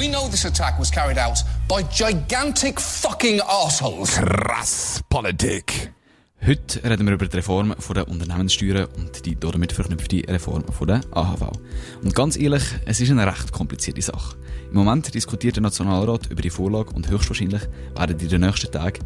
We know this attack was carried out by gigantic fucking assholes. Krass Politik. Heute reden wir über die Reform der Unternehmenssteuern und die damit verknüpfte Reform der AHV. Und ganz ehrlich, es ist eine recht komplizierte Sache. Im Moment diskutiert der Nationalrat über die Vorlage und höchstwahrscheinlich werden in den nächsten Tagen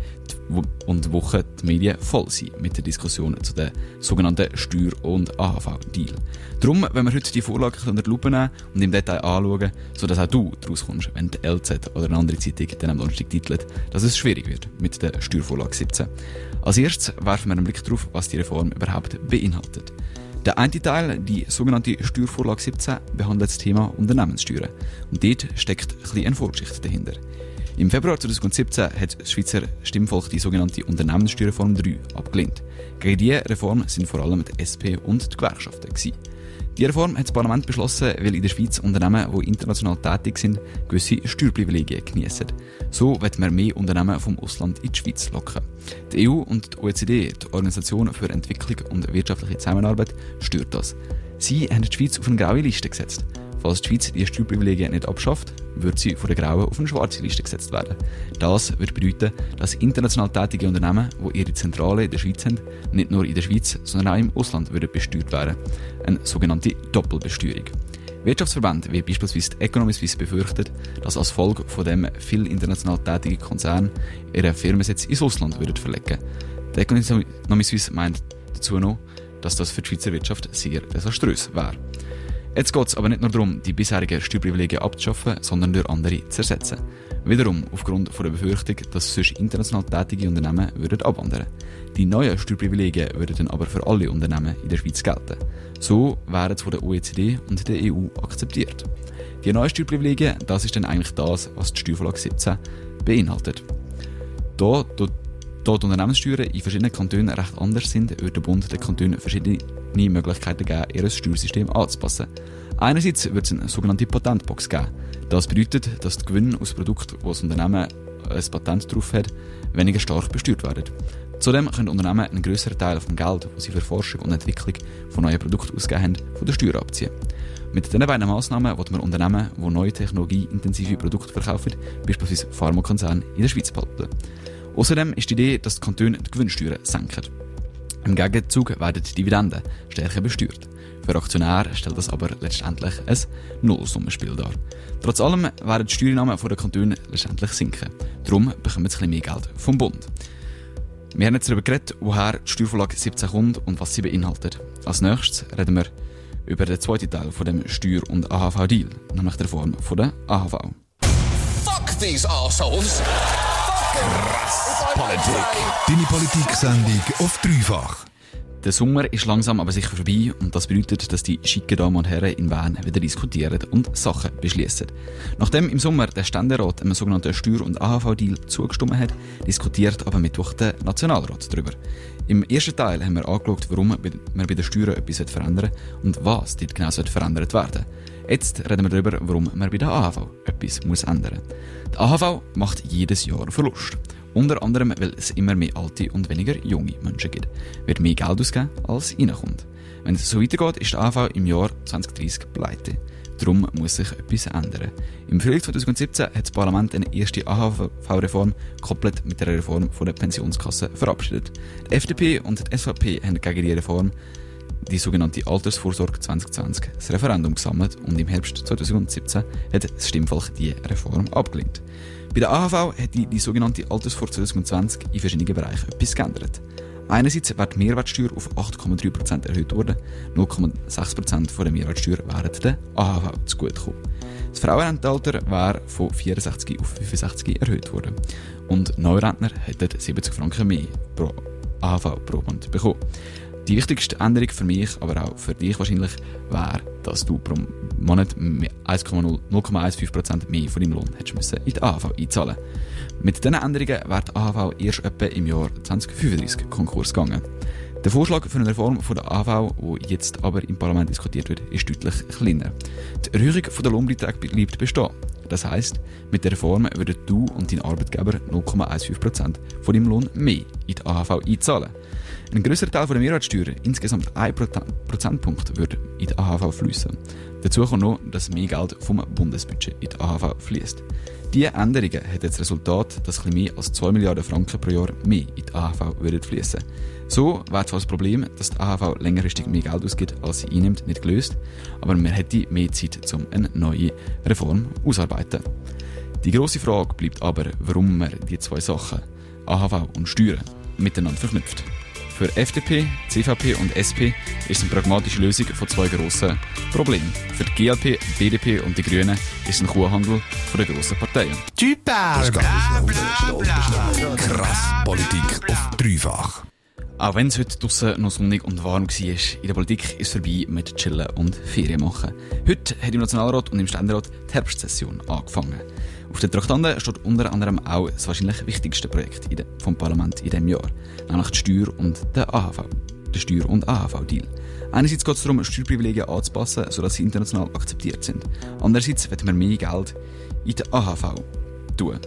und Wochen die Medien voll sein mit der Diskussion zu den sogenannten Steuer- und AHV-Deal. Darum, wenn wir heute die Vorlage unter die Lupe nehmen und im Detail anschauen, sodass auch du daraus kommst, wenn die LZ oder eine andere Zeitung dann am Donnerstag titelt, dass es schwierig wird mit der Steuervorlage 17. Als erstes werfen wir einen Blick darauf, was die Reform überhaupt beinhaltet. Der eine Teil, die sogenannte Steuervorlage 17, behandelt das Thema Unternehmenssteuern. Und dort steckt ein eine Vorgeschichte dahinter. Im Februar 2017 hat das Schweizer Stimmvolk die sogenannte Unternehmenssteuerreform 3 abgelehnt. Gegen diese Reform sind vor allem die SP und die Gewerkschaften. Gewesen. Die Reform hat das Parlament beschlossen, weil in der Schweiz Unternehmen, die international tätig sind, gewisse Steuerprivilegien genießen. So wird man mehr Unternehmen vom Ausland in die Schweiz locken. Die EU und die OECD, die Organisation für Entwicklung und wirtschaftliche Zusammenarbeit, stört das. Sie haben die Schweiz auf eine graue Liste gesetzt. Falls die Schweiz die Steuerprivilegien nicht abschafft, wird sie von der grauen auf eine schwarze Liste gesetzt werden. Das wird bedeuten, dass international tätige Unternehmen, die ihre Zentrale in der Schweiz haben, nicht nur in der Schweiz, sondern auch im Ausland würden besteuert werden. Eine sogenannte Doppelbesteuerung. Wirtschaftsverbände wie beispielsweise die Economy Suisse befürchten, dass als Folge von dem viel international tätige Konzerne ihre Firmensitz ins Ausland würden verlegen. Die Economy Suisse meint dazu noch, dass das für die Schweizer Wirtschaft sehr desaströs wäre. Jetzt geht es aber nicht nur darum, die bisherigen Steuerprivilegien abzuschaffen, sondern durch andere zu ersetzen. Wiederum aufgrund von der Befürchtung, dass sonst international tätige Unternehmen würden abwandern. Die neuen Steuerprivilegien würden dann aber für alle Unternehmen in der Schweiz gelten. So wären sie von der OECD und der EU akzeptiert. Die neuen Steuerprivilegien, das ist dann eigentlich das, was die Steuervorlage 17 beinhaltet. Da, da da die Unternehmenssteuern in verschiedenen Kantonen recht anders sind, wird der Bund den Kantonen verschiedene Möglichkeiten geben, ihr Steuersystem anzupassen. Einerseits wird es eine sogenannte Patentbox geben. Das bedeutet, dass die Gewinne aus Produkten, wo das Unternehmen ein Patent drauf hat, weniger stark besteuert werden. Zudem können Unternehmen einen größeren Teil vom Geld, das sie für Forschung und Entwicklung von neuen Produkten ausgegeben haben, von der Steuer abziehen. Mit diesen beiden Massnahmen wollen wir Unternehmen, die neue technologieintensive Produkte verkaufen, beispielsweise Pharmakonzerne, in der Schweiz behalten. Außerdem ist die Idee, dass die Kantone die Gewinnsteuern senken. Im Gegenzug werden die Dividenden stärker besteuert. Für Aktionäre stellt das aber letztendlich ein Nullsummenspiel dar. Trotz allem werden die Steuernahmen der Kantone letztendlich sinken. Darum bekommen sie ein mehr Geld vom Bund. Wir haben jetzt darüber geredet, woher die Steuervorlage 17 kommt und was sie beinhaltet. Als nächstes reden wir über den zweiten Teil von dem Steuer- und AHV-Deal, nämlich der Form der AHV. Fuck these assholes! Krass Politik. Deine Politik-Sendung auf dreifach. Der Sommer ist langsam aber sicher vorbei und das bedeutet, dass die schicken Damen und Herren in Bern wieder diskutieren und Sachen beschließen. Nachdem im Sommer der Ständerat einem sogenannten Steuer- und AHV-Deal zugestimmt hat, diskutiert aber Mittwoch der Nationalrat darüber. Im ersten Teil haben wir angeschaut, warum man bei den Steuern etwas verändern und was dort genau verändert werden Jetzt reden wir darüber, warum man bei der AHV etwas muss ändern muss. Die AHV macht jedes Jahr Verlust. Unter anderem, weil es immer mehr alte und weniger junge Menschen gibt. Wird mehr Geld ausgeben, als reinkommt. Wenn es so weitergeht, ist die AHV im Jahr 2030 pleite. Darum muss sich etwas ändern. Im Frühling 2017 hat das Parlament eine erste AHV-Reform komplett mit der Reform der Pensionskasse verabschiedet. Die FDP und die SVP haben gegen die Reform die sogenannte Altersvorsorge 2020 das Referendum gesammelt und im Herbst 2017 hat das Stimmvolk die Reform abgelehnt. Bei der AHV hat die, die sogenannte Altersvorsorge 2020 in verschiedenen Bereichen etwas geändert. Einerseits wird die Mehrwertsteuer auf 8,3% erhöht worden, 0,6% von der Mehrwertsteuer wären der AHV zugutekommen. Das Frauenrentenalter wäre von 64 auf 65 erhöht worden und Neurentner hätten 70 Franken mehr pro AHV pro Monat bekommen. Die wichtigste Änderung für mich, aber auch für dich wahrscheinlich, wäre, dass du pro Monat 0,15% mehr von deinem Lohn hättest müssen in die AHV einzahlen Mit diesen Änderungen wäre die AHV erst etwa im Jahr 2035 Konkurs gegangen. Der Vorschlag für eine Reform von der AHV, der jetzt aber im Parlament diskutiert wird, ist deutlich kleiner. Die Erhöhung der Lohnbeiträge bleibt bestehen. Das heisst, mit der Reform würden du und dein Arbeitgeber 0,15% von deinem Lohn mehr in die AHV einzahlen. Ein größerer Teil der Mehrwertsteuer, insgesamt 1 Prozentpunkt, würde in die AHV fließen. Dazu kommt noch, dass mehr Geld vom Bundesbudget in die AHV fließt. Diese Änderungen haben jetzt das Resultat, dass etwas mehr als 2 Milliarden Franken pro Jahr mehr in die AHV fließen So wird zwar das Problem, dass die AHV längerfristig mehr Geld ausgibt, als sie einnimmt, nicht gelöst, aber man hätte mehr Zeit, um eine neue Reform auszuarbeiten. Die grosse Frage bleibt aber, warum man die zwei Sachen, AHV und Steuern, miteinander verknüpft. Für FDP, CVP und SP ist es eine pragmatische Lösung von zwei grossen Problemen. Für die GLP, BDP und die Grünen ist es ein Kuhhandel von den grossen Parteien. Bla. Krass Politik auf dreifach. Auch wenn es heute draussen noch sonnig und warm war, in der Politik ist es vorbei mit Chillen und Ferien machen. Heute hat im Nationalrat und im Ständerat die Herbstsession angefangen. Auf den Traktanten steht unter anderem auch das wahrscheinlich wichtigste Projekt vom Parlament in diesem Jahr, nämlich die Steuer und der AHV, der Steuer- und AHV-Deal. Einerseits geht es darum, Steuerprivilegien anzupassen, sodass sie international akzeptiert sind. Andererseits wird man mehr Geld in der AHV tun.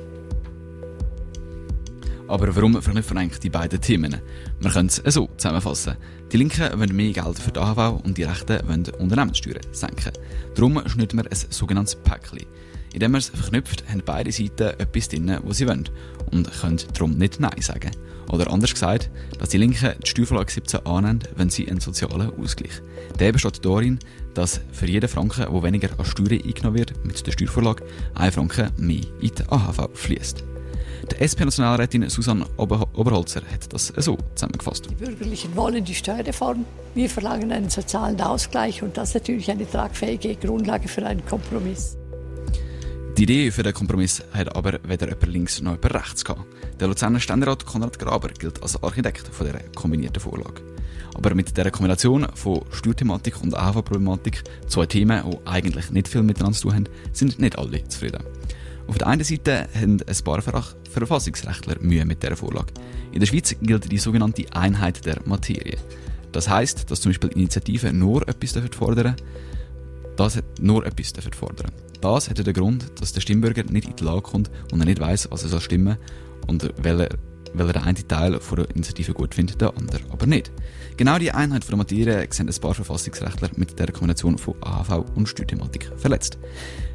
Aber warum verknüpfen eigentlich die beiden Themen? Wir können es so zusammenfassen. Die Linken wollen mehr Geld für die AHV und die Rechten wollen Unternehmenssteuern senken. Darum schnitten wir ein sogenanntes Päckchen. Indem man es verknüpft, haben beide Seiten etwas drin, was sie wollen und können darum nicht Nein sagen. Oder anders gesagt, dass die Linken die Steuervorlage 17 annehmen, wenn sie einen sozialen Ausgleich. Der besteht darin, dass für jeden Franken, der weniger an Steuern eingenommen wird, mit der Steuervorlage, ein Franken mehr in die AHV fließt. Die SP-Nationalrätin Susanne Ober Oberholzer hat das so zusammengefasst. Die Bürgerlichen wollen die Steuerreform. Wir verlangen einen sozialen Ausgleich und das ist natürlich eine tragfähige Grundlage für einen Kompromiss. Die Idee für den Kompromiss hat aber weder jemand links noch jemand rechts gehabt. Der Luzerner Ständerat Konrad Graber gilt als Architekt von dieser kombinierten Vorlage. Aber mit dieser Kombination von Steuerthematik und AHV-Problematik, zwei Themen, die eigentlich nicht viel miteinander zu tun haben, sind nicht alle zufrieden. Auf der einen Seite haben ein paar Verfassungsrechtler Mühe mit dieser Vorlage. In der Schweiz gilt die sogenannte Einheit der Materie. Das heißt, dass zum Beispiel Initiativen nur etwas fordern das nur etwas fordern Das hat den Grund, dass der Stimmbürger nicht in die Lage kommt und er nicht weiß, was er soll stimmen und welcher weil er den einen Teil von der Initiative gut findet, der andere aber nicht. Genau die Einheit von der Materie sehen ein paar Verfassungsrechtler mit der Kombination von AHV und Steuerthematik verletzt.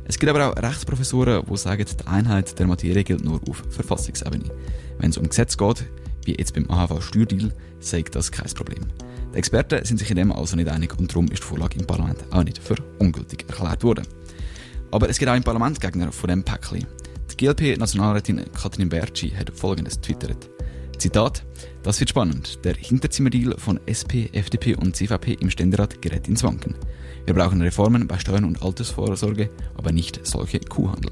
Es gibt aber auch Rechtsprofessoren, die sagen, die Einheit der Materie gilt nur auf Verfassungsebene. Wenn es um Gesetz geht, wie jetzt beim AHV-Steuerdeal, sagt das kein Problem. Die Experten sind sich in dem also nicht einig und darum ist die Vorlage im Parlament auch nicht für ungültig erklärt worden. Aber es gibt auch im Parlament Gegner von dem Päckchen. Die GLP-Nationalrätin Katrin Bertschi hat folgendes twittert. Zitat, das wird spannend. Der Hinterzimmerdeal von SP, FDP und CVP im Ständerat gerät ins Wanken. Wir brauchen Reformen bei Steuern und Altersvorsorge, aber nicht solche Kuhhandel.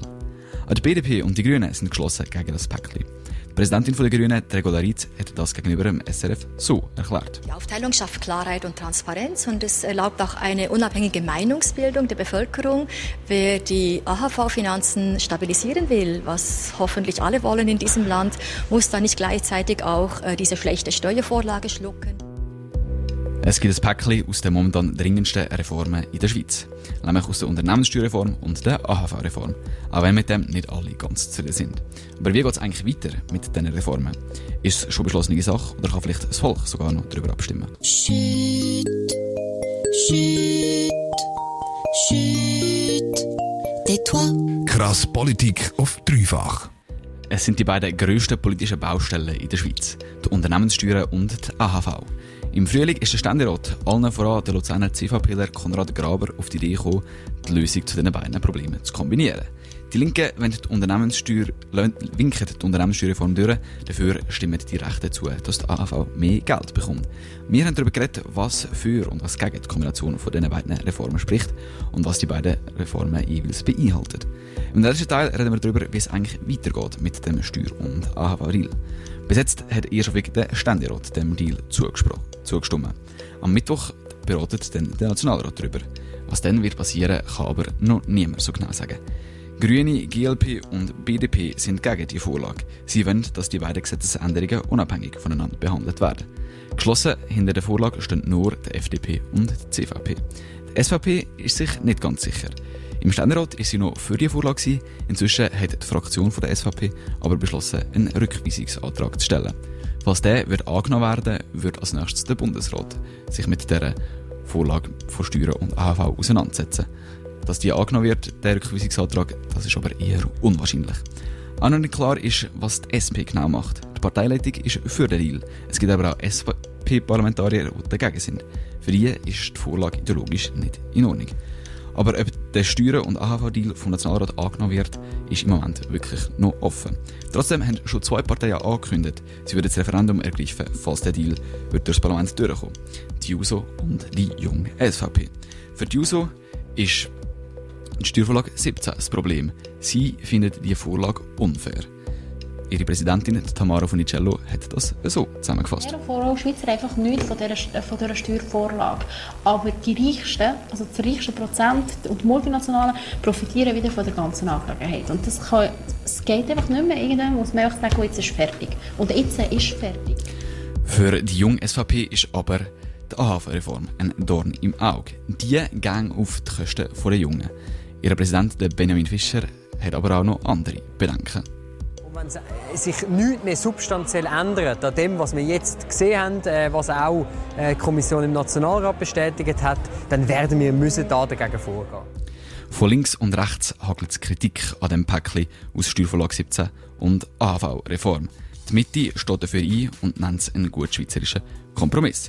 Die BDP und die Grünen sind geschlossen gegen das Päckchen. Die Präsidentin der Grünen, Tregolarit, hat das gegenüber dem SRF so erklärt. Die Aufteilung schafft Klarheit und Transparenz und es erlaubt auch eine unabhängige Meinungsbildung der Bevölkerung. Wer die AHV-Finanzen stabilisieren will, was hoffentlich alle wollen in diesem Land, muss dann nicht gleichzeitig auch äh, diese schlechte Steuervorlage schlucken. Es gibt ein Päckchen aus den momentan dringendsten Reformen in der Schweiz. Nämlich aus der Unternehmenssteuerreform und der AHV-Reform. Auch wenn mit dem nicht alle ganz zufrieden sind. Aber wie geht es eigentlich weiter mit diesen Reformen? Ist es schon beschlossene Sache oder kann vielleicht das Volk sogar noch darüber abstimmen? Shit. Shit. Shit. Tais-toi. Krass Politik auf dreifach. Es sind die beiden grössten politischen Baustellen in der Schweiz. Die Unternehmenssteuern und die AHV. Im Frühling ist der Ständerat, allen voran der Luzerner CVPler Konrad Graber, auf die Idee gekommen, die Lösung zu diesen beiden Problemen zu kombinieren. Die Linken die Unternehmenssteuer, winken die Unternehmenssteuerreform durch, dafür stimmen die Rechten zu, dass die AHV mehr Geld bekommt. Wir haben darüber geredet, was für und was gegen die Kombination von diesen beiden Reformen spricht und was die beiden Reformen jeweils beinhalten. Im letzten Teil reden wir darüber, wie es eigentlich weitergeht mit dem Steuer- und AHV-Deal. Bis jetzt hat erst wegen der Ständerat dem Deal zugestimmt. Am Mittwoch beratet dann der Nationalrat darüber. Was dann wird passieren, kann aber noch niemand so genau sagen. Grüne, GLP und BDP sind gegen die Vorlage. Sie wollen, dass die beiden Gesetzesänderungen unabhängig voneinander behandelt werden. Geschlossen hinter der Vorlage stehen nur die FDP und die CVP. Die SVP ist sich nicht ganz sicher. Im Ständerat ist sie noch für die Vorlage. Inzwischen hat die Fraktion der SVP aber beschlossen, einen Rückweisungsantrag zu stellen. Falls der wird angenommen werden, wird als nächstes der Bundesrat sich mit der Vorlage von Steuern und AHV auseinandersetzen. Dass die angenommen wird, der Rückweisungsantrag, das ist aber eher unwahrscheinlich. Auch noch nicht klar ist, was die SP genau macht. Die Parteileitung ist für den Deal. Es gibt aber auch SP-Parlamentarier, die dagegen sind. Für die ist die Vorlage ideologisch nicht in Ordnung. Aber ob der Steuern- und AHV-Deal vom Nationalrat angenommen wird, ist im Moment wirklich noch offen. Trotzdem haben schon zwei Parteien angekündigt, sie würden das Referendum ergreifen, falls der Deal wird durchs Parlament durchkommen. Die JUSO und die junge SVP. Für die JUSO ist die Steuervorlage 17 das Problem. Sie findet die Vorlage unfair. Ihre Präsidentin Tamara Funicello hat das so zusammengefasst. Ja, Vorlage Schweizer einfach nichts von dieser, von dieser Steuervorlage. Aber die Reichsten, also das reichste Prozent und die Multinationalen profitieren wieder von der ganzen Angelegenheit. Und das, kann, es geht einfach nicht mehr. Irgendwann muss man einfach sagen, oh, jetzt ist fertig. Und jetzt ist fertig. Für die junge SVP ist aber die AHV-Reform ein Dorn im Auge. Die gehen auf die Kosten der Jungen. Ihr Präsident Benjamin Fischer hat aber auch noch andere Bedenken. Wenn sich nichts mehr substanziell ändert an dem, was wir jetzt gesehen haben, äh, was auch äh, die Kommission im Nationalrat bestätigt hat, dann werden wir müssen da dagegen vorgehen. Von links und rechts hagelt es Kritik an dem Päckchen aus Steuervorlage 17 und AHV-Reform. Die Mitte steht dafür ein und nennt es einen gut schweizerischen Kompromiss.